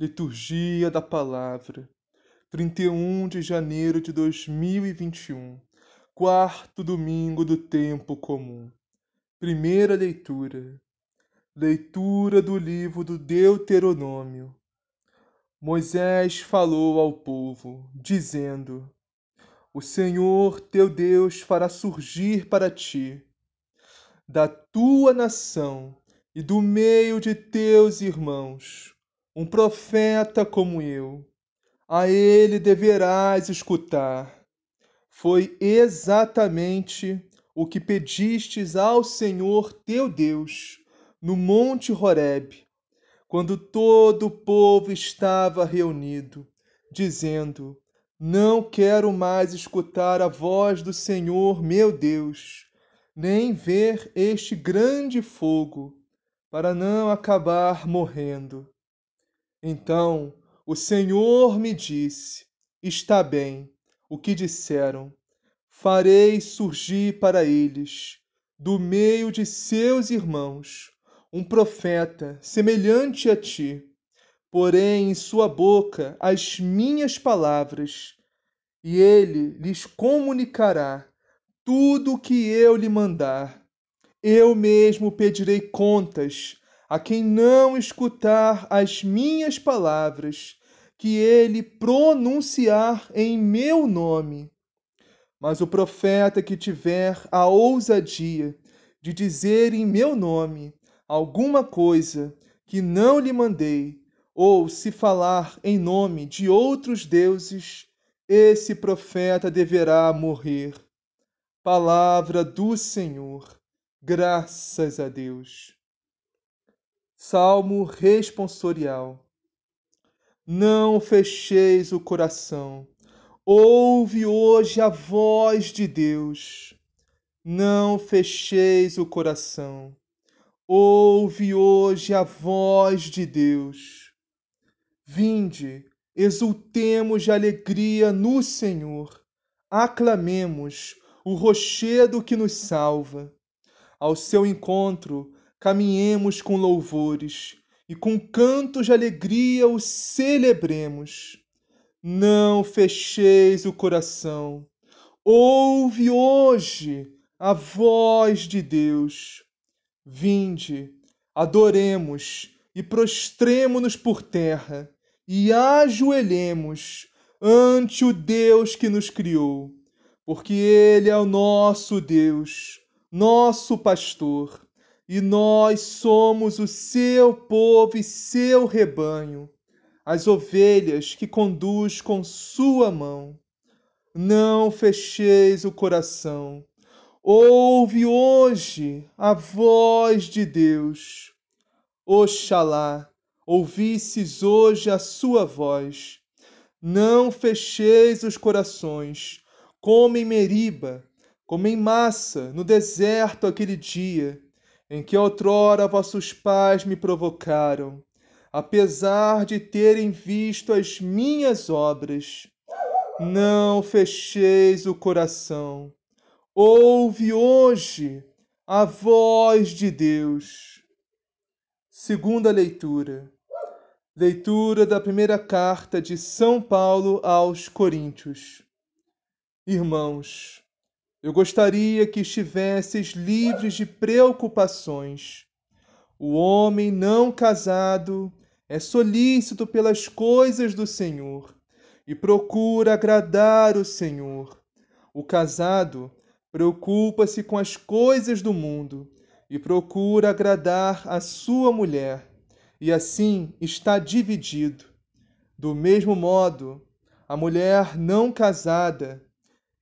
Liturgia da Palavra, 31 de janeiro de 2021, quarto domingo do tempo comum. Primeira leitura. Leitura do livro do Deuteronômio. Moisés falou ao povo, dizendo: O Senhor teu Deus fará surgir para ti, da tua nação e do meio de teus irmãos, um profeta como eu. A ele deverás escutar. Foi exatamente o que pedistes ao Senhor teu Deus no monte Horebe, quando todo o povo estava reunido, dizendo: Não quero mais escutar a voz do Senhor meu Deus, nem ver este grande fogo, para não acabar morrendo. Então o Senhor me disse: Está bem, o que disseram. Farei surgir para eles, do meio de seus irmãos, um profeta semelhante a ti, porém em sua boca as minhas palavras, e ele lhes comunicará tudo o que eu lhe mandar. Eu mesmo pedirei contas a quem não escutar as minhas palavras, que ele pronunciar em meu nome. Mas o profeta que tiver a ousadia de dizer em meu nome alguma coisa que não lhe mandei, ou se falar em nome de outros deuses, esse profeta deverá morrer. Palavra do Senhor. Graças a Deus. Salmo responsorial. Não fecheis o coração. Ouve hoje a voz de Deus. Não fecheis o coração. Ouve hoje a voz de Deus. Vinde, exultemos de alegria no Senhor. Aclamemos o rochedo que nos salva. Ao seu encontro, caminhemos com louvores e com cantos de alegria o celebremos. Não fecheis o coração. Ouve hoje a voz de Deus. Vinde, adoremos e prostremo-nos por terra e ajoelhemos ante o Deus que nos criou, porque Ele é o nosso Deus, nosso pastor e nós somos o seu povo e seu rebanho, as ovelhas que conduz com sua mão. Não fecheis o coração. Ouve hoje a voz de Deus. Oxalá ouvisses hoje a sua voz. Não fecheis os corações, como em Meriba, como em massa, no deserto aquele dia em que outrora vossos pais me provocaram, apesar de terem visto as minhas obras. Não fecheis o coração. Ouve hoje a voz de Deus. Segunda leitura. Leitura da primeira carta de São Paulo aos Coríntios. Irmãos, eu gostaria que estivesseis livres de preocupações. O homem não casado é solícito pelas coisas do Senhor e procura agradar o Senhor. O casado preocupa-se com as coisas do mundo e procura agradar a sua mulher, e assim está dividido. Do mesmo modo, a mulher não casada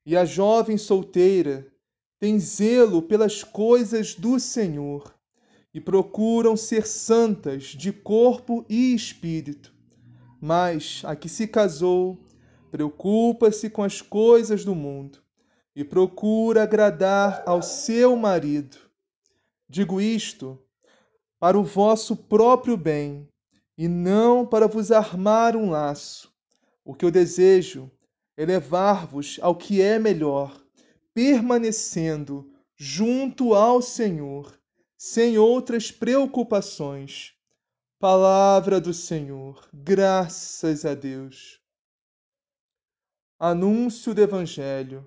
e a jovem solteira têm zelo pelas coisas do Senhor e procuram ser santas de corpo e espírito. Mas a que se casou preocupa-se com as coisas do mundo e procura agradar ao seu marido. Digo isto para o vosso próprio bem e não para vos armar um laço. O que eu desejo é levar-vos ao que é melhor, permanecendo junto ao Senhor, sem outras preocupações. Palavra do Senhor, graças a Deus. Anúncio do Evangelho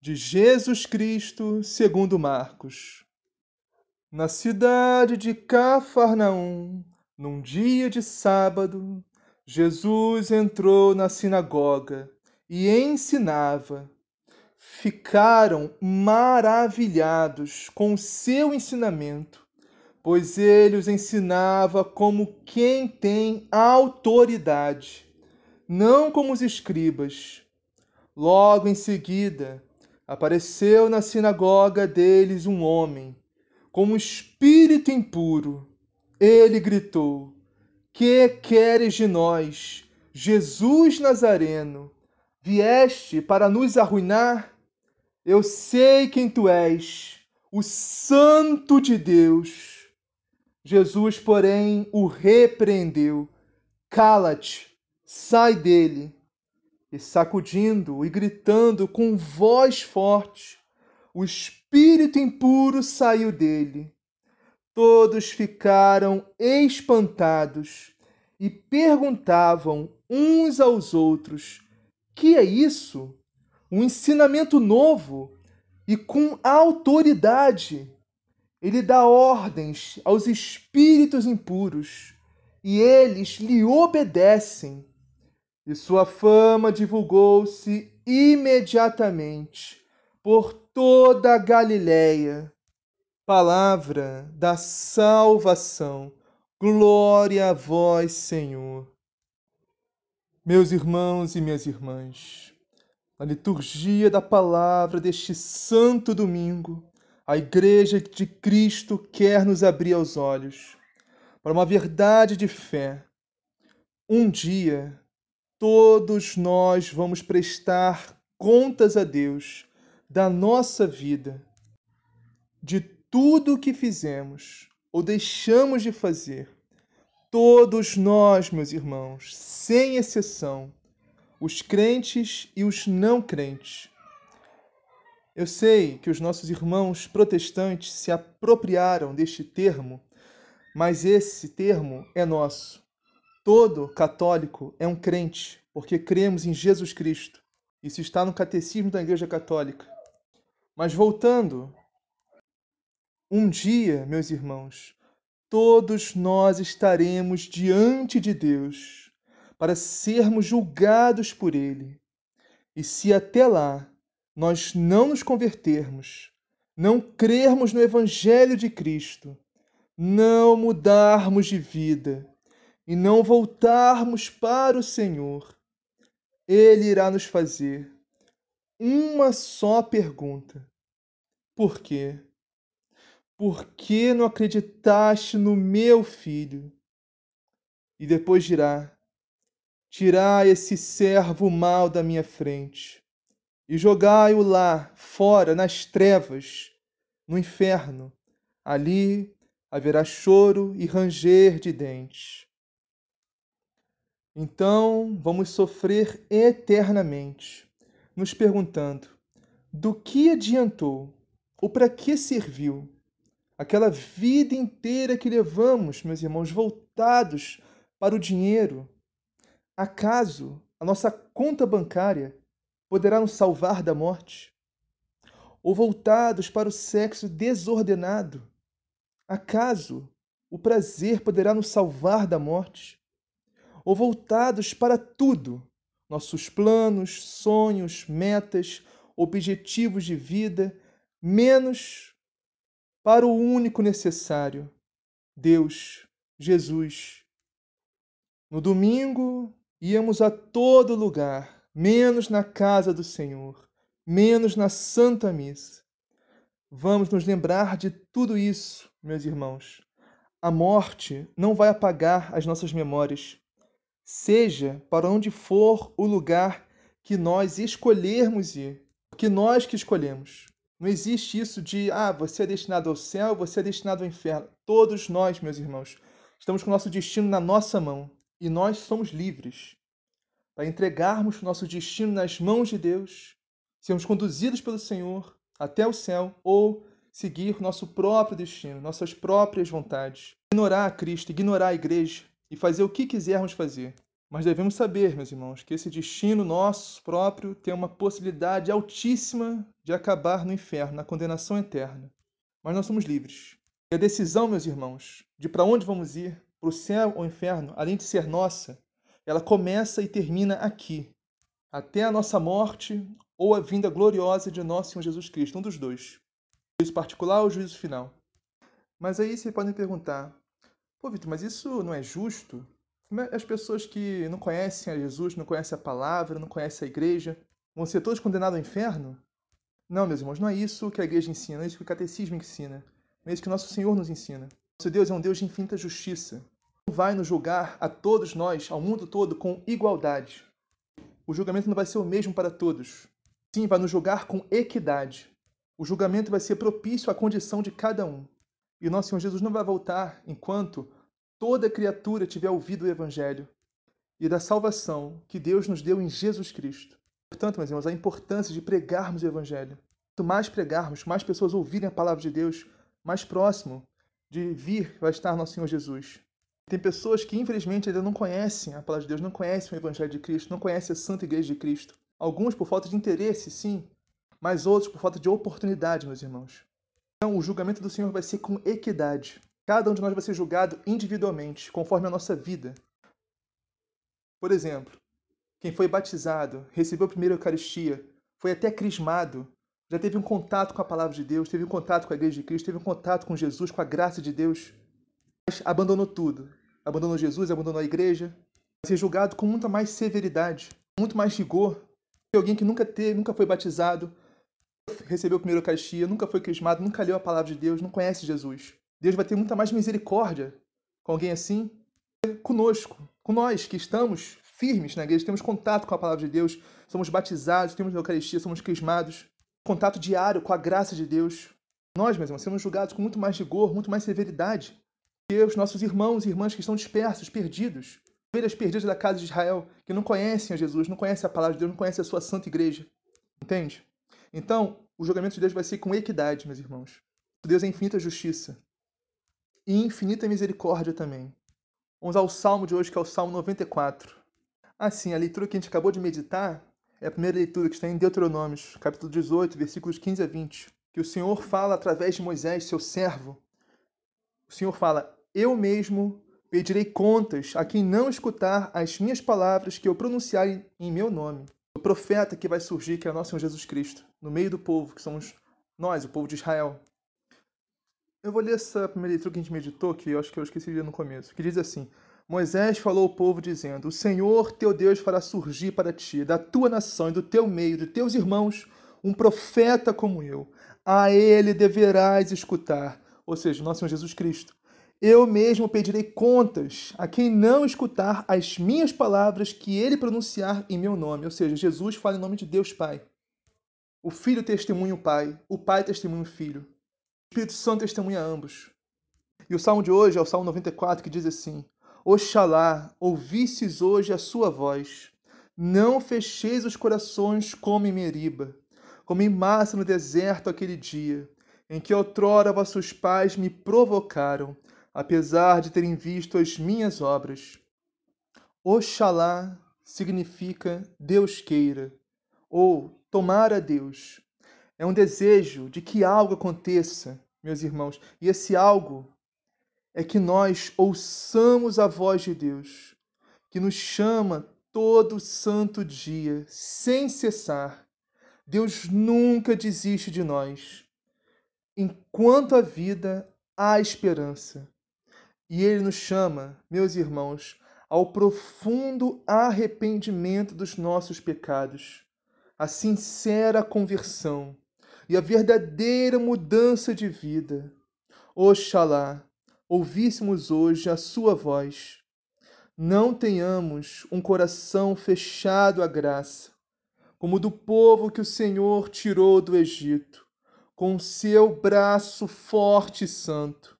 de Jesus Cristo segundo Marcos. Na cidade de Cafarnaum, num dia de sábado, Jesus entrou na sinagoga e ensinava. Ficaram maravilhados com o seu ensinamento, pois ele os ensinava como quem tem autoridade, não como os escribas. Logo em seguida, apareceu na sinagoga deles um homem com um espírito impuro. Ele gritou: Que queres de nós, Jesus Nazareno? Vieste para nos arruinar? Eu sei quem tu és, o Santo de Deus. Jesus, porém, o repreendeu: Cala-te, sai dele. E sacudindo e gritando com voz forte, o espírito impuro saiu dele. Todos ficaram espantados e perguntavam uns aos outros: Que é isso? Um ensinamento novo e com autoridade. Ele dá ordens aos espíritos impuros e eles lhe obedecem. E sua fama divulgou-se imediatamente por toda a Galiléia. Palavra da salvação. Glória a vós, Senhor. Meus irmãos e minhas irmãs, na liturgia da palavra deste santo domingo, a Igreja de Cristo quer nos abrir os olhos para uma verdade de fé. Um dia, todos nós vamos prestar contas a Deus da nossa vida, de tudo o que fizemos ou deixamos de fazer. Todos nós, meus irmãos, sem exceção, os crentes e os não crentes. Eu sei que os nossos irmãos protestantes se apropriaram deste termo, mas esse termo é nosso. Todo católico é um crente, porque cremos em Jesus Cristo. Isso está no Catecismo da Igreja Católica. Mas voltando, um dia, meus irmãos, todos nós estaremos diante de Deus para sermos julgados por Ele. E se até lá nós não nos convertermos, não crermos no Evangelho de Cristo, não mudarmos de vida e não voltarmos para o Senhor, Ele irá nos fazer uma só pergunta: Por quê? Por que não acreditaste no meu filho? E depois dirá: Tirai esse servo mau da minha frente e jogai-o lá, fora, nas trevas, no inferno. Ali haverá choro e ranger de dentes. Então vamos sofrer eternamente, nos perguntando: do que adiantou ou para que serviu aquela vida inteira que levamos, meus irmãos, voltados para o dinheiro? Acaso a nossa conta bancária poderá nos salvar da morte? Ou voltados para o sexo desordenado? Acaso o prazer poderá nos salvar da morte? Ou voltados para tudo, nossos planos, sonhos, metas, objetivos de vida, menos para o único necessário, Deus, Jesus. No domingo, íamos a todo lugar, menos na casa do Senhor, menos na Santa Missa. Vamos nos lembrar de tudo isso, meus irmãos. A morte não vai apagar as nossas memórias, seja para onde for o lugar que nós escolhermos ir porque nós que escolhemos. Não existe isso de, ah, você é destinado ao céu, você é destinado ao inferno. Todos nós, meus irmãos, estamos com o nosso destino na nossa mão e nós somos livres para entregarmos nosso destino nas mãos de Deus, sermos conduzidos pelo Senhor até o céu ou seguir nosso próprio destino, nossas próprias vontades. Ignorar a Cristo, ignorar a igreja e fazer o que quisermos fazer. Mas devemos saber, meus irmãos, que esse destino nosso próprio tem uma possibilidade altíssima de acabar no inferno, na condenação eterna. Mas nós somos livres. E a decisão, meus irmãos, de para onde vamos ir, para o céu ou inferno, além de ser nossa, ela começa e termina aqui, até a nossa morte ou a vinda gloriosa de nosso Senhor Jesus Cristo, um dos dois. O juízo particular ou o juízo final. Mas aí vocês podem perguntar, pô, Vitor, mas isso não é justo? É as pessoas que não conhecem a Jesus, não conhecem a palavra, não conhecem a igreja, vão ser todos condenados ao inferno? Não, meus irmãos, não é isso que a igreja ensina, não é isso que o catecismo ensina, não é isso que nosso Senhor nos ensina. Nosso Deus é um Deus de infinita justiça. Não vai nos julgar a todos nós, ao mundo todo, com igualdade. O julgamento não vai ser o mesmo para todos. Sim, vai nos julgar com equidade. O julgamento vai ser propício à condição de cada um. E o nosso Senhor Jesus não vai voltar enquanto toda criatura tiver ouvido o Evangelho e da salvação que Deus nos deu em Jesus Cristo. Portanto, meus irmãos, a importância de pregarmos o Evangelho. Quanto mais pregarmos, mais pessoas ouvirem a palavra de Deus, mais próximo de vir vai estar nosso Senhor Jesus. Tem pessoas que, infelizmente, ainda não conhecem a palavra de Deus, não conhecem o Evangelho de Cristo, não conhecem a Santa Igreja de Cristo. Alguns por falta de interesse, sim, mas outros por falta de oportunidade, meus irmãos. Então, o julgamento do Senhor vai ser com equidade. Cada um de nós vai ser julgado individualmente, conforme a nossa vida. Por exemplo, quem foi batizado, recebeu a primeira Eucaristia, foi até crismado, já teve um contato com a palavra de Deus, teve um contato com a Igreja de Cristo, teve um contato com Jesus, com a graça de Deus, mas abandonou tudo. Abandonou Jesus, abandonou a igreja, vai ser julgado com muita mais severidade, muito mais rigor que alguém que nunca teve, nunca foi batizado, recebeu a primeira Eucaristia, nunca foi crismado, nunca leu a palavra de Deus, não conhece Jesus. Deus vai ter muita mais misericórdia com alguém assim, conosco, com nós que estamos firmes na igreja, temos contato com a palavra de Deus, somos batizados, temos a Eucaristia, somos crismados, contato diário com a graça de Deus. Nós, meus irmãos, somos julgados com muito mais rigor, muito mais severidade que os nossos irmãos e irmãs que estão dispersos, perdidos, ovelhas perdidas da casa de Israel, que não conhecem a Jesus, não conhecem a palavra de Deus, não conhecem a sua santa igreja. Entende? Então, o julgamento de Deus vai ser com equidade, meus irmãos. Deus é infinita justiça e infinita misericórdia também. Vamos ao salmo de hoje, que é o Salmo 94. Assim, a leitura que a gente acabou de meditar é a primeira leitura que está em Deuteronômios, capítulo 18, versículos 15 a 20, que o Senhor fala através de Moisés, seu servo. O Senhor fala: Eu mesmo pedirei contas a quem não escutar as minhas palavras que eu pronunciar em meu nome. O profeta que vai surgir, que é o nosso Senhor Jesus Cristo, no meio do povo, que somos nós, o povo de Israel. Eu vou ler essa primeira leitura que a gente meditou, que eu acho que eu esqueci de ler no começo, que diz assim: Moisés falou ao povo, dizendo: O Senhor teu Deus fará surgir para ti, da tua nação e do teu meio, de teus irmãos, um profeta como eu. A ele deverás escutar. Ou seja, nosso Senhor Jesus Cristo. Eu mesmo pedirei contas a quem não escutar as minhas palavras que ele pronunciar em meu nome. Ou seja, Jesus fala em nome de Deus Pai. O Filho testemunha o Pai, o Pai testemunha o Filho. Espírito Santo testemunha ambos. E o salmo de hoje é o salmo 94 que diz assim: Oxalá ouvisses hoje a sua voz. Não fecheis os corações como em Meriba, como em massa no deserto aquele dia, em que outrora vossos pais me provocaram, apesar de terem visto as minhas obras. Oxalá significa Deus queira, ou tomar a Deus. É um desejo de que algo aconteça, meus irmãos, e esse algo é que nós ouçamos a voz de Deus, que nos chama todo santo dia, sem cessar. Deus nunca desiste de nós. Enquanto a vida, há esperança. E Ele nos chama, meus irmãos, ao profundo arrependimento dos nossos pecados, a sincera conversão e a verdadeira mudança de vida. Oxalá ouvíssemos hoje a Sua voz. Não tenhamos um coração fechado à graça, como do povo que o Senhor tirou do Egito, com seu braço forte e santo.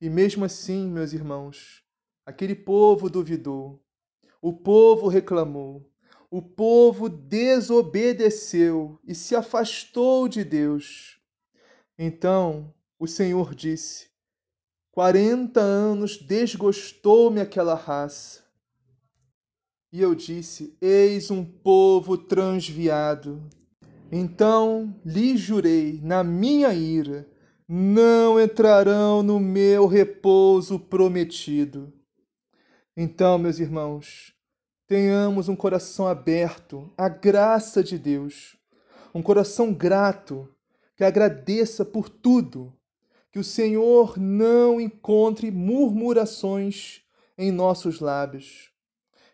E mesmo assim, meus irmãos, aquele povo duvidou, o povo reclamou, o povo desobedeceu e se afastou de Deus. Então o Senhor disse: Quarenta anos desgostou-me aquela raça. E eu disse: Eis um povo transviado. Então lhe jurei, na minha ira, não entrarão no meu repouso prometido. Então, meus irmãos, tenhamos um coração aberto à graça de Deus, um coração grato que agradeça por tudo que o Senhor não encontre murmurações em nossos lábios.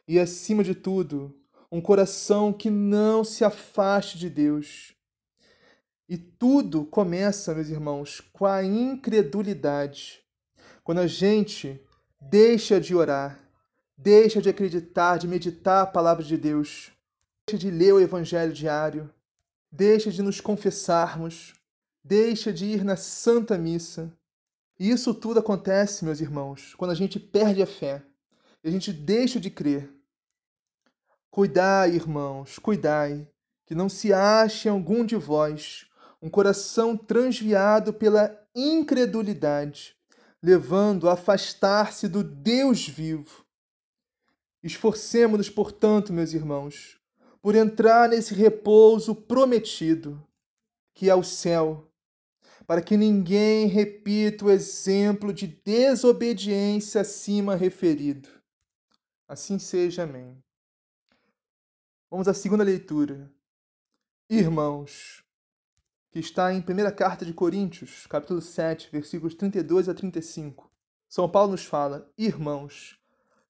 E, acima de tudo, um coração que não se afaste de Deus. E tudo começa, meus irmãos, com a incredulidade. Quando a gente deixa de orar, deixa de acreditar, de meditar a palavra de Deus, deixa de ler o evangelho diário, deixa de nos confessarmos, deixa de ir na Santa Missa. E isso tudo acontece, meus irmãos, quando a gente perde a fé a gente deixa de crer. Cuidai, irmãos, cuidai, que não se ache em algum de vós um coração transviado pela incredulidade, levando a afastar-se do Deus vivo. Esforcemo-nos, portanto, meus irmãos, por entrar nesse repouso prometido, que é o céu, para que ninguém repita o exemplo de desobediência acima referido. Assim seja, amém. Vamos à segunda leitura. Irmãos, que está em 1 carta de Coríntios, capítulo 7, versículos 32 a 35. São Paulo nos fala: Irmãos,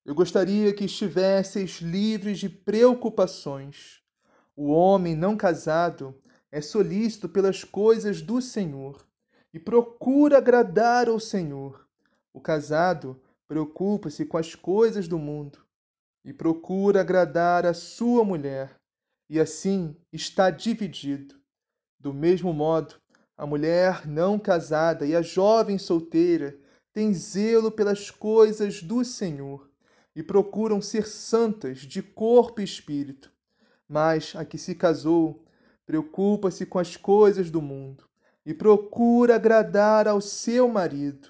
eu gostaria que estivesseis livres de preocupações. O homem não casado é solícito pelas coisas do Senhor e procura agradar ao Senhor. O casado preocupa-se com as coisas do mundo e procura agradar a sua mulher, e assim está dividido. Do mesmo modo, a mulher não casada e a jovem solteira têm zelo pelas coisas do Senhor e procuram ser santas de corpo e espírito. Mas a que se casou preocupa-se com as coisas do mundo e procura agradar ao seu marido.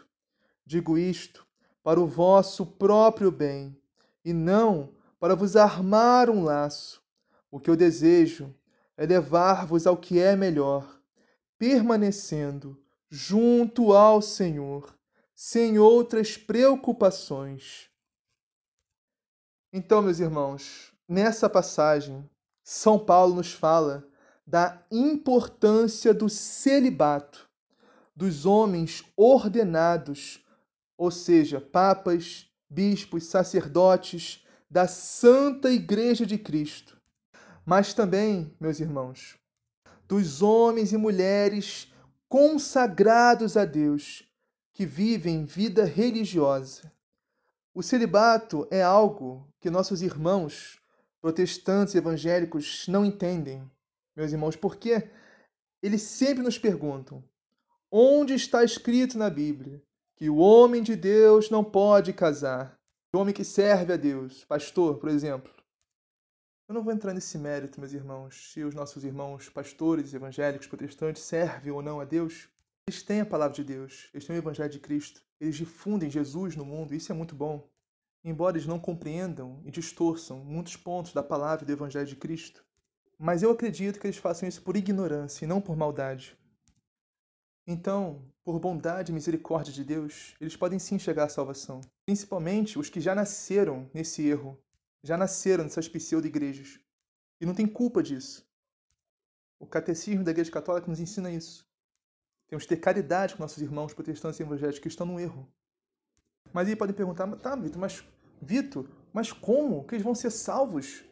Digo isto para o vosso próprio bem e não para vos armar um laço. O que eu desejo é levar-vos ao que é melhor, permanecendo junto ao Senhor, sem outras preocupações. Então, meus irmãos, nessa passagem, São Paulo nos fala da importância do celibato, dos homens ordenados, ou seja, papas, bispos, sacerdotes da Santa Igreja de Cristo. Mas também, meus irmãos, dos homens e mulheres consagrados a Deus, que vivem vida religiosa. O celibato é algo que nossos irmãos protestantes evangélicos não entendem, meus irmãos, porque eles sempre nos perguntam: onde está escrito na Bíblia que o homem de Deus não pode casar? O homem que serve a Deus, pastor, por exemplo. Eu não vou entrar nesse mérito, meus irmãos, se os nossos irmãos pastores, evangélicos, protestantes servem ou não a Deus. Eles têm a palavra de Deus, eles têm o Evangelho de Cristo, eles difundem Jesus no mundo, isso é muito bom. Embora eles não compreendam e distorçam muitos pontos da palavra do Evangelho de Cristo, mas eu acredito que eles façam isso por ignorância e não por maldade. Então, por bondade e misericórdia de Deus, eles podem sim chegar à salvação. Principalmente os que já nasceram nesse erro, já nasceram nessas pseudo-igrejas. E não tem culpa disso. O catecismo da Igreja Católica nos ensina isso. Temos que ter caridade com nossos irmãos protestantes e evangélicos que estão no erro. Mas aí podem perguntar, tá, Vitor, mas Vitor, mas como que eles vão ser salvos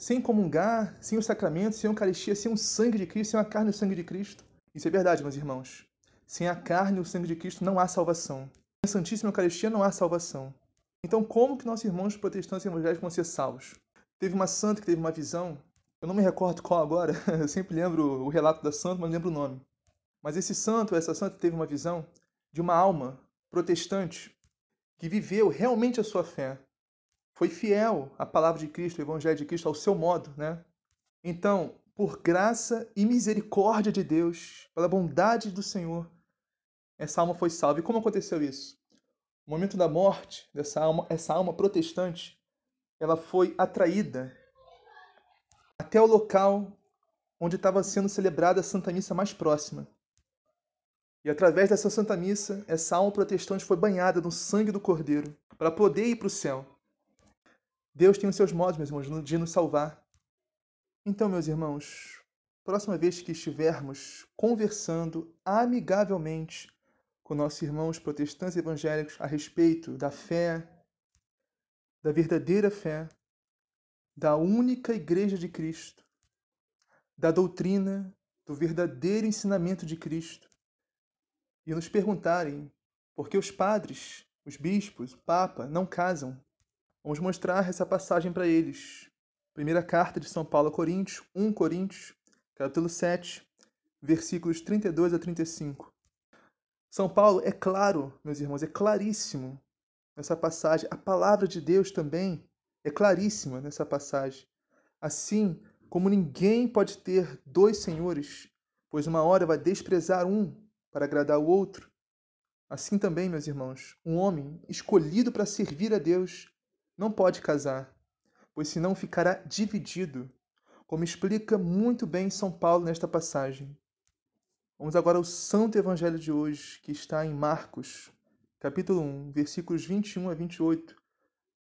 sem comungar, sem o sacramento, sem a Eucaristia, sem o sangue de Cristo, sem a carne e o sangue de Cristo? Isso é verdade, meus irmãos. Sem a carne e o sangue de Cristo não há salvação. Sem a Santíssima Eucaristia não há salvação. Então, como que nossos irmãos protestantes e evangélicos vão ser salvos? Teve uma santa que teve uma visão, eu não me recordo qual agora, eu sempre lembro o relato da santa, mas não lembro o nome. Mas esse santo, essa santa teve uma visão de uma alma protestante que viveu realmente a sua fé. Foi fiel à palavra de Cristo, ao evangelho de Cristo, ao seu modo, né? Então, por graça e misericórdia de Deus, pela bondade do Senhor, essa alma foi salva. E como aconteceu isso? No momento da morte dessa alma, essa alma protestante, ela foi atraída até o local onde estava sendo celebrada a Santa Missa mais próxima. E através dessa Santa Missa, essa alma protestante foi banhada no sangue do Cordeiro para poder ir para o céu. Deus tem os seus modos, meus irmãos, de nos salvar. Então, meus irmãos, próxima vez que estivermos conversando amigavelmente com nossos irmãos protestantes evangélicos a respeito da fé, da verdadeira fé, da única Igreja de Cristo, da doutrina, do verdadeiro ensinamento de Cristo, e nos perguntarem por que os padres, os bispos, o Papa não casam. Vamos mostrar essa passagem para eles. Primeira carta de São Paulo a Coríntios, 1 Coríntios, capítulo 7, versículos 32 a 35. São Paulo é claro, meus irmãos, é claríssimo nessa passagem. A palavra de Deus também é claríssima nessa passagem. Assim como ninguém pode ter dois senhores, pois uma hora vai desprezar um para agradar o outro. Assim também, meus irmãos, um homem escolhido para servir a Deus não pode casar, pois senão ficará dividido, como explica muito bem São Paulo nesta passagem. Vamos agora ao Santo Evangelho de hoje, que está em Marcos, capítulo 1, versículos 21 a 28.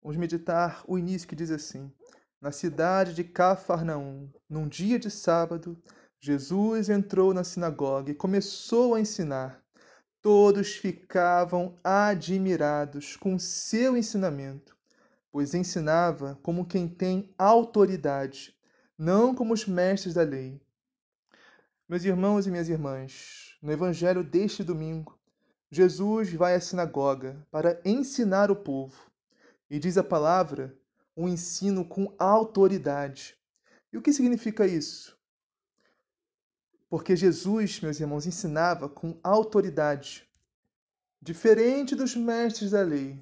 Vamos meditar o início que diz assim: Na cidade de Cafarnaum, num dia de sábado, Jesus entrou na sinagoga e começou a ensinar. Todos ficavam admirados com seu ensinamento, pois ensinava como quem tem autoridade, não como os mestres da lei. Meus irmãos e minhas irmãs, no evangelho deste domingo, Jesus vai à sinagoga para ensinar o povo e diz a palavra um ensino com autoridade. E o que significa isso? Porque Jesus, meus irmãos, ensinava com autoridade, diferente dos mestres da lei.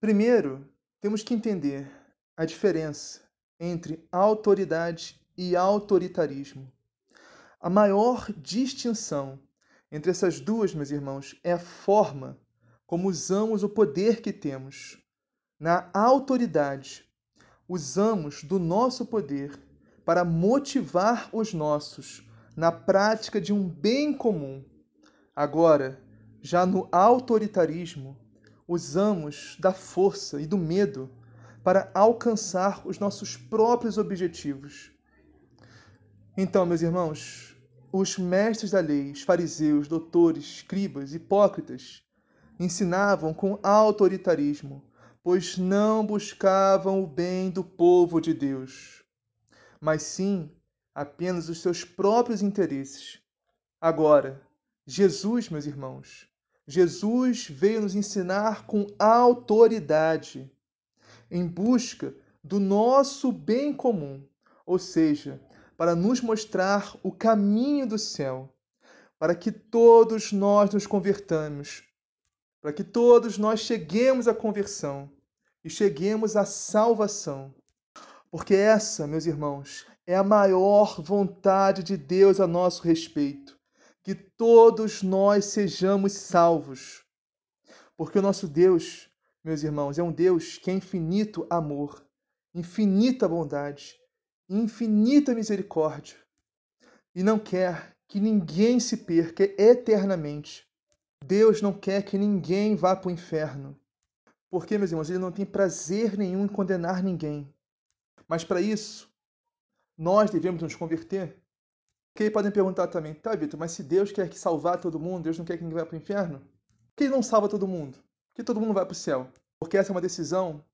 Primeiro, temos que entender a diferença entre autoridade e autoritarismo. A maior distinção entre essas duas, meus irmãos, é a forma como usamos o poder que temos. Na autoridade, usamos do nosso poder para motivar os nossos na prática de um bem comum. Agora, já no autoritarismo, usamos da força e do medo para alcançar os nossos próprios objetivos. Então, meus irmãos, os mestres da lei, os fariseus, doutores, escribas, hipócritas, ensinavam com autoritarismo, pois não buscavam o bem do povo de Deus, mas sim apenas os seus próprios interesses. Agora, Jesus, meus irmãos, Jesus veio nos ensinar com autoridade, em busca do nosso bem comum, ou seja, para nos mostrar o caminho do céu, para que todos nós nos convertamos, para que todos nós cheguemos à conversão. e cheguemos à salvação. Porque essa, meus irmãos, é a maior vontade de Deus a nosso respeito, que todos nós sejamos salvos. Porque o nosso Deus, meus irmãos, é um Deus que é infinito amor, infinita bondade, infinita misericórdia, e não quer que ninguém se perca eternamente. Deus não quer que ninguém vá para o inferno. Porque, meus irmãos, ele não tem prazer nenhum em condenar ninguém. Mas para isso, nós devemos nos converter. Porque podem perguntar também, tá, Vitor, mas se Deus quer que salvar todo mundo, Deus não quer que ninguém vá para o inferno? Por que ele não salva todo mundo? Por que todo mundo vai para o céu? Porque essa é uma decisão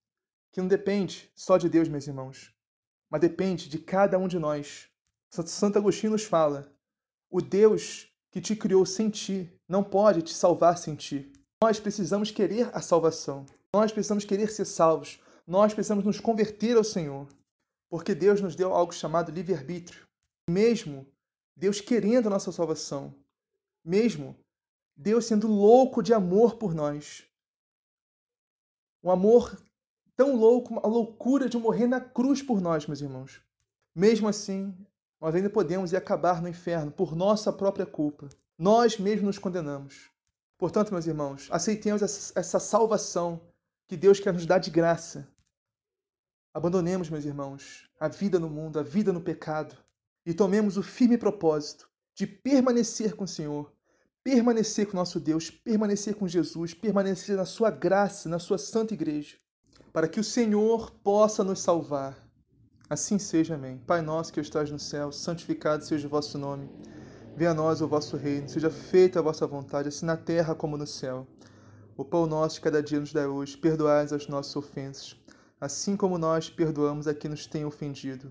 que não depende só de Deus, meus irmãos, mas depende de cada um de nós. Santo Agostinho nos fala: o Deus que te criou sem ti não pode te salvar sem ti. Nós precisamos querer a salvação. Nós precisamos querer ser salvos. Nós precisamos nos converter ao Senhor. Porque Deus nos deu algo chamado livre-arbítrio. Mesmo Deus querendo a nossa salvação, mesmo Deus sendo louco de amor por nós. Um amor tão louco, a loucura de morrer na cruz por nós, meus irmãos. Mesmo assim, nós ainda podemos ir acabar no inferno por nossa própria culpa. Nós mesmos nos condenamos. Portanto, meus irmãos, aceitemos essa salvação que Deus quer nos dar de graça. Abandonemos, meus irmãos, a vida no mundo, a vida no pecado e tomemos o firme propósito de permanecer com o Senhor, permanecer com nosso Deus, permanecer com Jesus, permanecer na sua graça, na sua santa igreja, para que o Senhor possa nos salvar Assim seja, amém. Pai nosso que estás no céu, santificado seja o vosso nome. Venha a nós o vosso reino, seja feita a vossa vontade, assim na terra como no céu. O pão nosso de cada dia nos dá hoje, perdoai as nossas ofensas, assim como nós perdoamos a quem nos tem ofendido.